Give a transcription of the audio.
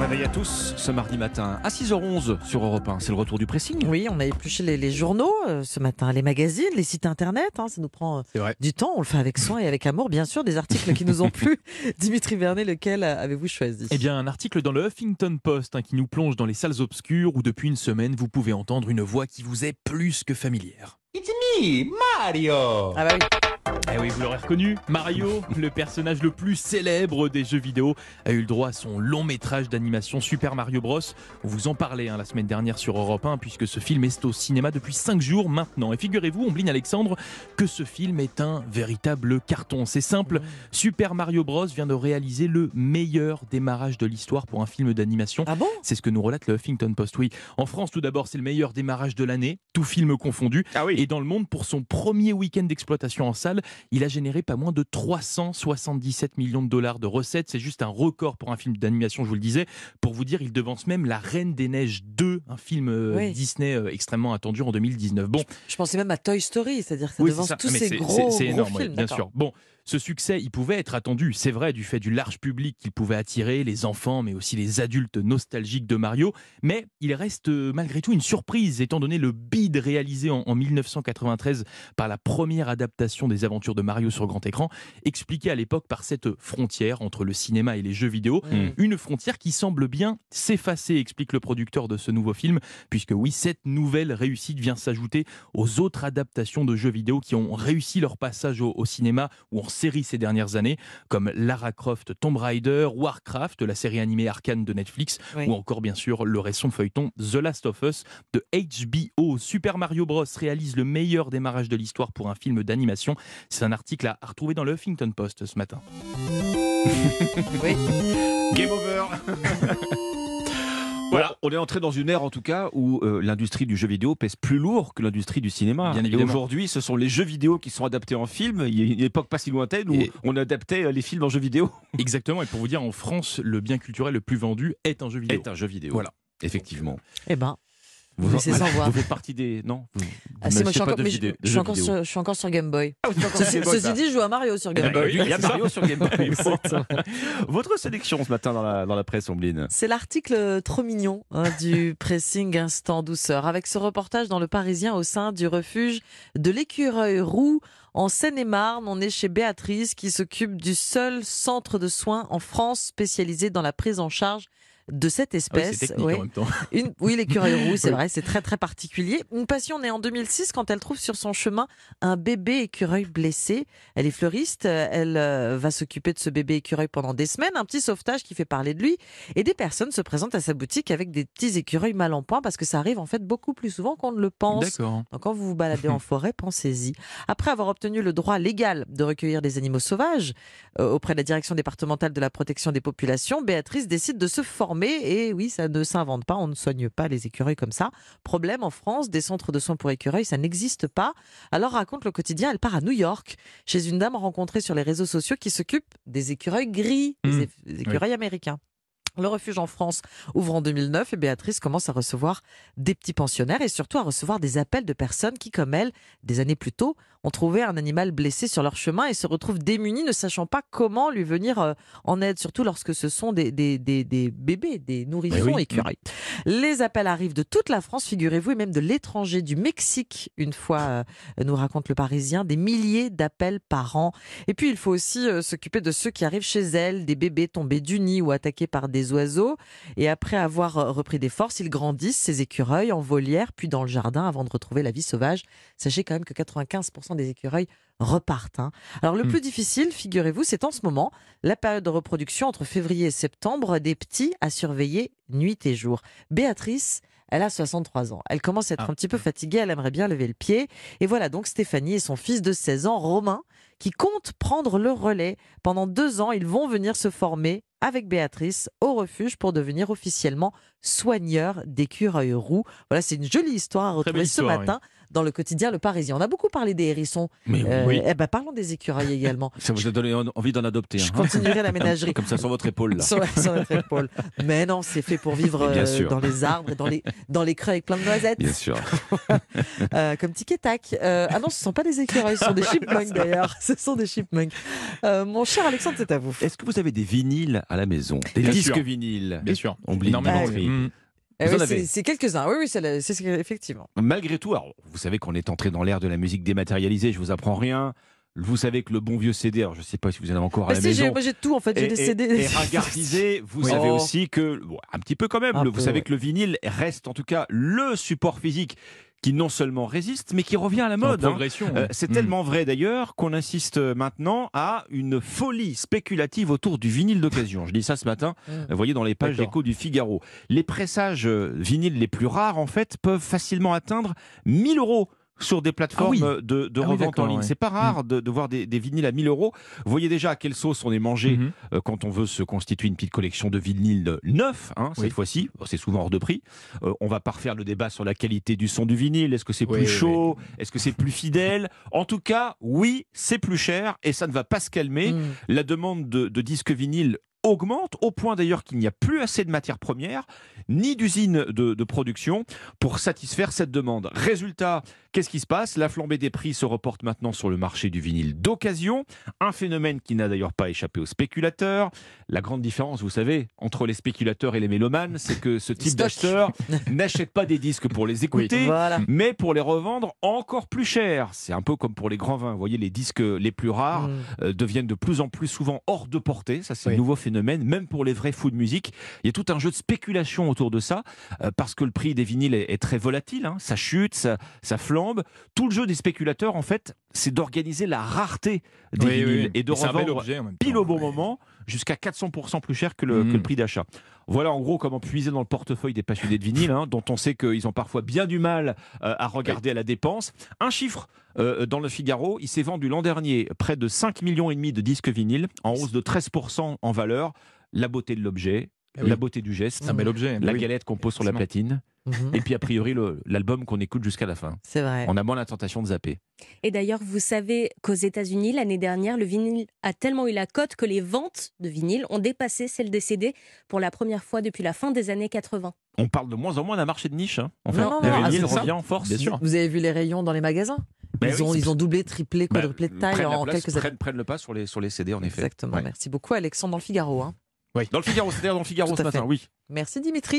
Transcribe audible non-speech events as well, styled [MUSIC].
réveil à tous ce mardi matin à 6h11 sur Europe 1. C'est le retour du pressing. Oui, on a épluché les, les journaux euh, ce matin, les magazines, les sites internet. hein, ça nous prend euh, du temps. On le fait avec soin et avec amour, bien sûr. Des articles qui nous ont plu. [LAUGHS] Dimitri Vernet, lequel euh, avez-vous choisi? Eh bien, un article dans le Huffington Post hein, qui nous plonge dans les salles obscures où depuis une semaine, vous pouvez entendre une voix qui vous est plus que familière. It's me, Mario! Ah bah oui. Eh oui, vous l'aurez reconnu, Mario, le personnage le plus célèbre des jeux vidéo, a eu le droit à son long métrage d'animation Super Mario Bros. On vous en parlait hein, la semaine dernière sur Europe 1 puisque ce film est au cinéma depuis 5 jours maintenant. Et figurez-vous, Ombline Alexandre, que ce film est un véritable carton. C'est simple, Super Mario Bros vient de réaliser le meilleur démarrage de l'histoire pour un film d'animation. Ah bon? C'est ce que nous relate le Huffington Post. Oui, en France, tout d'abord, c'est le meilleur démarrage de l'année, tout film confondu. Ah oui. Et dans le monde, pour son premier week-end d'exploitation en salle, il a généré pas moins de 377 millions de dollars de recettes. C'est juste un record pour un film d'animation, je vous le disais. Pour vous dire, il devance même La Reine des Neiges 2, un film euh, Oui. Disney euh, extrêmement attendu en 2019. Bon, Je pensais même à Toy Story, c'est-à-dire que ça oui, devance ça. tous Mais ces gros, énorme, oui, films. bien sûr. Bon, ce succès, il pouvait être attendu, c'est vrai, du fait du large public qu'il pouvait attirer, les enfants, mais aussi les adultes nostalgiques de Mario. Mais il reste euh, malgré tout une surprise, étant donné le bid réalisé en, en 1993 par la première adaptation des aventures de Mario sur grand écran, expliqué à l'époque par cette frontière entre le cinéma et les jeux vidéo. Mm. Une frontière qui semble bien s'effacer, explique le producteur de ce nouveau film, puisque oui, cette nouvelle réussite vient s'ajouter aux autres adaptations de jeux vidéo qui ont réussi leur passage au, au cinéma ou en série ces dernières années, comme Lara Croft Tomb Raider, Warcraft, la série animée Arcane de Netflix, Oui. ou encore bien sûr le récent feuilleton The Last of Us de HBO. Super Mario Bros réalise le meilleur démarrage de l'histoire pour un film d'animation. C'est un article à à retrouver dans le Huffington Post ce matin. Oui. [LAUGHS] Game over. [LAUGHS] Voilà, on est entré dans une ère en tout cas où euh, l'industrie du jeu vidéo pèse plus lourd que l'industrie du cinéma. Bien Et aujourd'hui, ce sont les jeux vidéo qui sont adaptés en film. Il y a une époque pas si lointaine où Et- on adaptait euh, les films en jeux vidéo. [LAUGHS] Exactement, et pour vous dire, en France, le bien culturel le plus vendu est un jeu vidéo. Est un jeu vidéo. Voilà. Effectivement. Eh ben, Vous, [LAUGHS] faites partie des. Non vous ah, moi, je, suis encore, mais je- je suis sur, je suis encore sur Game Boy. Ah, Ceci, dit, je joue à Mario sur Eh Game ben Boy. il y a Mario sur Game Boy. [LAUGHS] Votre sélection ce matin dans la, dans la presse, Ombline C'est l'article trop mignon hein, du [LAUGHS] pressing Instant Douceur, avec ce reportage dans le Parisien au sein du refuge de l'écureuil roux. En Seine-et-Marne, on est chez Béatrice qui s'occupe du seul centre de soins en France spécialisé dans la prise en charge de cette Ah oui, espèce. c'est technique Ouais. en même temps. [LAUGHS] Une, oui, l'écureuil roux, c'est Oui. vrai, c'est très très particulier. Une passion née en 2006 quand elle trouve sur son chemin un bébé écureuil blessé. Elle est fleuriste, elle euh, va s'occuper de ce bébé écureuil pendant des semaines, un petit sauvetage qui fait parler de lui. Et des personnes se présentent à sa boutique avec des petits écureuils mal en point parce que ça arrive en fait beaucoup plus souvent qu'on ne le pense. Donc quand vous vous baladez en [LAUGHS] forêt, pensez-y. Après avoir obtenu le droit légal de recueillir des animaux sauvages euh, auprès de la direction départementale de la protection des populations, Béatrice décide de se former et oui, ça ne s'invente pas, on ne soigne pas les écureuils comme ça. Problème en France, des centres de soins pour écureuils, ça n'existe pas. Alors raconte le quotidien, elle part à New York chez une dame rencontrée sur les réseaux sociaux qui s'occupe des écureuils gris, des Mmh. des écureuils américains. Le refuge en France ouvre en 2009 et Béatrice commence à recevoir des petits pensionnaires et surtout à recevoir des appels de personnes qui, comme elle, des années plus tôt, ont trouvé un animal blessé sur leur chemin et se retrouvent démunis, ne sachant pas comment lui venir euh, en aide, surtout lorsque ce sont des, des, des, des bébés, des nourrissons oui. écureuils. Les appels arrivent de toute la France, figurez-vous, et même de l'étranger, du Mexique, une fois, euh, nous raconte le Parisien, des milliers d'appels par an. Et puis, il faut aussi euh, s'occuper de ceux qui arrivent chez elle, des bébés tombés du nid ou attaqués par des oiseaux. Et après avoir euh, repris des forces, ils grandissent, ces écureuils, en volière, puis dans le jardin, avant de retrouver la vie sauvage. Sachez quand même que 95% des écureuils repartent. hein. Alors, le Hmm. plus difficile, figurez-vous, c'est en ce moment, la période de reproduction entre février et septembre, des petits à surveiller nuit et jour. Béatrice, elle a 63 ans. Elle commence à être Ah. un petit peu fatiguée, elle aimerait bien lever le pied. Et voilà donc Stéphanie et son fils de 16 ans, Romain, qui comptent prendre le relais. Pendant deux ans, ils vont venir se former avec Béatrice au refuge pour devenir officiellement soigneurs d'écureuils roux. Voilà, c'est une jolie histoire à retrouver ce matin dans le quotidien Le Parisien. On a beaucoup parlé des hérissons. Mais Euh, oui. eh ben, parlons des écureuils également. [LAUGHS] Ça vous a donné en- envie d'en adopter Je un. continuerai la [LAUGHS] ménagerie. Comme ça sur votre épaule là. [LAUGHS] Sur, sur notre épaule. Mais non, c'est fait pour vivre euh, dans les arbres et dans les, dans les creux avec plein de noisettes. Bien sûr. Euh, comme tic et tac. Euh, ah non, ce ne sont pas des écureuils, ce sont des chipmunks d'ailleurs. Ce sont des chipmunks. Euh, mon cher Alexandre, c'est à vous. Est-ce que vous avez des vinyles à la maison? Des Bien disques sûr. vinyles? Bien sûr. On oublie Énormément. Mm. Eh oui, avez c'est quelques-uns. Oui, oui, c'est effectivement. Malgré tout, alors, vous savez qu'on est entré dans l'ère de la musique dématérialisée, je vous apprends rien. Vous savez que le bon vieux CD, alors je ne sais pas si vous en avez encore à Bah la si, j'ai maison. moi, j'ai tout en fait, j'ai des CD. et ringardisé, vous Oui. savez Oh. aussi que, bon, un petit peu quand même, le- vous peu, savez ouais. que le vinyle reste en tout cas le support physique qui non seulement résiste, mais qui revient à la mode. hein. Euh, c'est Mm. tellement vrai d'ailleurs qu'on insiste maintenant à une folie spéculative autour du vinyle d'occasion. Je dis ça ce matin, Mm. vous voyez dans les pages D'accord. écho du Figaro. Les pressages euh, vinyles les plus rares en fait peuvent facilement atteindre 1000 euros sur des plateformes Ah oui. euh, de, de Ah oui, revente en ligne. ouais. C'est pas rare de, de voir des, des vinyles à 1000 euros. Vous voyez déjà à quelle sauce on est mangé Mhm. euh, quand on veut se constituer une petite collection de vinyles neufs, hein, cette Oui. fois-ci. C'est souvent hors de prix. Euh, on va pas refaire le débat sur la qualité du son du vinyle. Est-ce que c'est plus chaud? Est-ce que c'est plus fidèle? [LAUGHS] En tout cas, oui, c'est plus cher et ça ne va pas se calmer. Mm. La demande de, de disques vinyles augmente au point d'ailleurs qu'il n'y a plus assez de matières premières ni d'usines de, de production pour satisfaire cette demande. Résultat, qu'est-ce qui se passe? La flambée des prix se reporte maintenant sur le marché du vinyle d'occasion, un phénomène qui n'a d'ailleurs pas échappé aux spéculateurs. La grande différence, vous savez, entre les spéculateurs et les mélomanes, c'est que ce type d'acheteur [LAUGHS] n'achète pas des disques pour les écouter, Voilà. mais pour les revendre encore plus cher. C'est un peu comme pour les grands vins. Vous voyez, les disques les plus rares Mm. euh, deviennent de plus en plus souvent hors de portée. Ça, c'est Oui. nouveau phénomène, même pour les vrais fous de musique. Il y a tout un jeu de spéculation autour de ça, euh, parce que le prix des vinyles est, est très volatile. hein. Ça chute, ça, ça flambe. Tout le jeu des spéculateurs, en fait, c'est d'organiser la rareté des Oui, vinyles oui. et de bel revendre objet en même pile au bon Ouais. moment, jusqu'à 400% plus cher que le, que le prix d'achat. Voilà en gros comment puiser dans le portefeuille des passionnés de vinyle, hein, dont on sait qu'ils ont parfois bien du mal euh, à regarder à la dépense. Un chiffre euh, dans le Figaro, il s'est vendu l'an dernier près de 5 millions et demi de disques vinyles, en hausse de 13% en valeur. La beauté de l'objet, Ah oui. la beauté du geste, C'est un bel objet. la oui. galette qu'on pose sur la platine, Mhm. et puis a priori l'album qu'on écoute jusqu'à la fin. C'est vrai. On a moins la tentation de zapper. Et d'ailleurs, vous savez qu'aux États-Unis, l'année dernière, le vinyle a tellement eu la cote que les ventes de vinyle ont dépassé celles des CD pour la première fois depuis la fin des années 80. On parle de moins en moins d'un marché de niche. hein. En fait, Non, non, vinyle ah, ça. revient en force. Bien sûr. Vous avez vu les rayons dans les magasins? Ben ils, oui, ont, ils ont doublé, triplé, Bah, quadruplé de taille en place, quelques années. prennent, prennent le pas sur les, sur les CD, en effet. Exactement. Ouais. Merci beaucoup, Alexandre, dans le Figaro. hein. Dans le Figaro, c'est-à-dire dans le Figaro Tout ce matin, fait. oui. Merci, Dimitri.